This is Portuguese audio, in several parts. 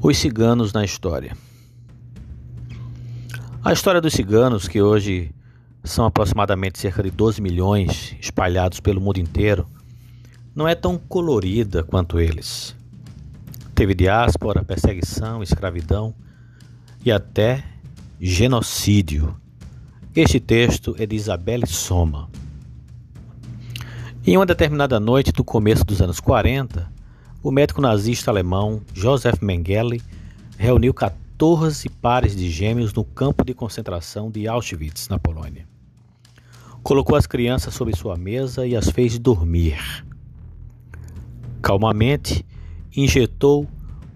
Os ciganos na história. A história dos ciganos, que hoje são aproximadamente cerca de 12 milhões espalhados pelo mundo inteiro, não é tão colorida quanto eles. Teve diáspora, perseguição, escravidão e até genocídio. Este texto é de Isabelle Soma. Em uma determinada noite do começo dos anos 40, o médico nazista alemão Josef Mengele reuniu 14 pares de gêmeos no campo de concentração de Auschwitz, na Polônia. Colocou as crianças sobre sua mesa e as fez dormir. Calmamente, injetou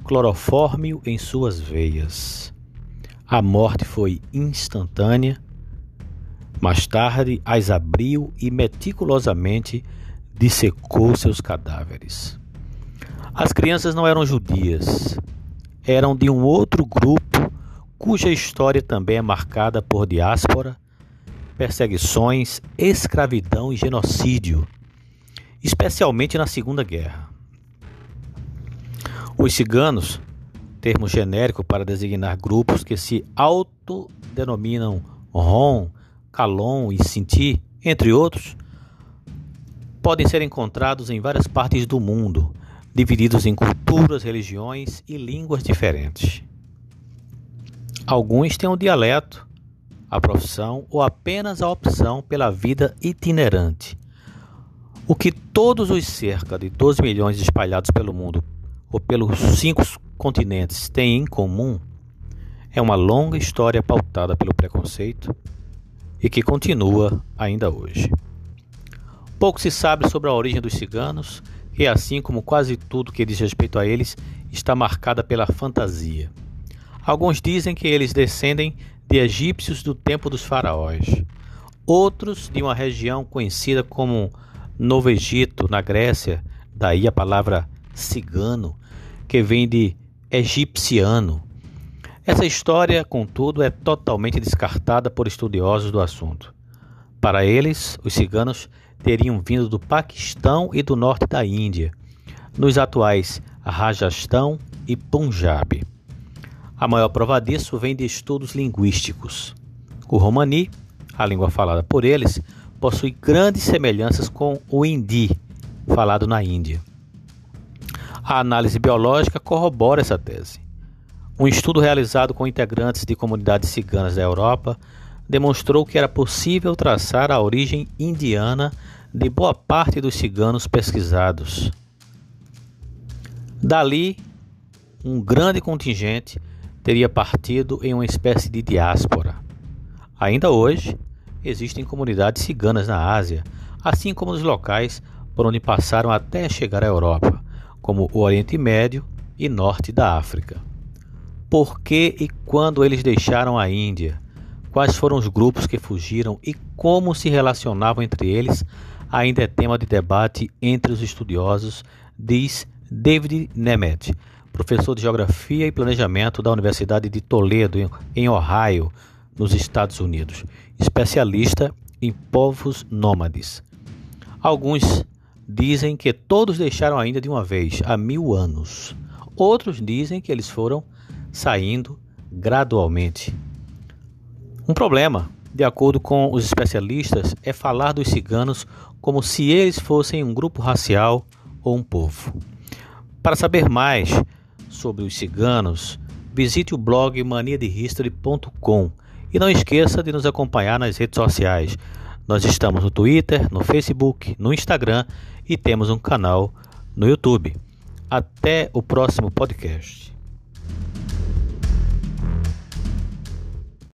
clorofórmio em suas veias. A morte foi instantânea. Mais tarde, as abriu e meticulosamente dissecou seus cadáveres. As crianças não eram judias, eram de um outro grupo cuja história também é marcada por diáspora, perseguições, escravidão e genocídio, especialmente na Segunda Guerra. Os ciganos, termo genérico para designar grupos que se autodenominam Rom, Calon e Sinti, entre outros, podem ser encontrados em várias partes do mundo divididos em culturas, religiões e línguas diferentes. Alguns têm um dialeto, a profissão ou apenas a opção pela vida itinerante. O que todos os cerca de 12 milhões espalhados pelo mundo ou pelos cinco continentes têm em comum é uma longa história pautada pelo preconceito e que continua ainda hoje. Pouco se sabe sobre a origem dos ciganos e assim como quase tudo que diz respeito a eles, está marcada pela fantasia. Alguns dizem que eles descendem de egípcios do tempo dos faraós, outros de uma região conhecida como Novo Egito, na Grécia, daí a palavra cigano, que vem de egipciano. Essa história, contudo, é totalmente descartada por estudiosos do assunto. Para eles, os ciganos teriam vindo do Paquistão e do norte da Índia, nos atuais Rajastão e Punjab. A maior prova disso vem de estudos linguísticos. O romani, a língua falada por eles, possui grandes semelhanças com o hindi, falado na Índia. A análise biológica corrobora essa tese. Um estudo realizado com integrantes de comunidades ciganas da Europa demonstrou que era possível traçar a origem indiana de boa parte dos ciganos pesquisados. Dali, um grande contingente teria partido em uma espécie de diáspora. Ainda hoje, existem comunidades ciganas na Ásia, assim como nos locais por onde passaram até chegar à Europa, como o Oriente Médio e Norte da África. Por que e quando eles deixaram a Índia? Quais foram os grupos que fugiram e como se relacionavam entre eles ainda é tema de debate entre os estudiosos, diz David Nemeth, professor de Geografia e Planejamento da Universidade de Toledo, em Ohio, nos Estados Unidos, especialista em povos nômades. Alguns dizem que todos deixaram ainda de uma vez, há mil anos. Outros dizem que eles foram saindo gradualmente. Um problema, de acordo com os especialistas, é falar dos ciganos como se eles fossem um grupo racial ou um povo. Para saber mais sobre os ciganos, visite o blog maniadehistory.com e não esqueça de nos acompanhar nas redes sociais. Nós estamos no Twitter, no Facebook, no Instagram e temos um canal no YouTube. Até o próximo podcast.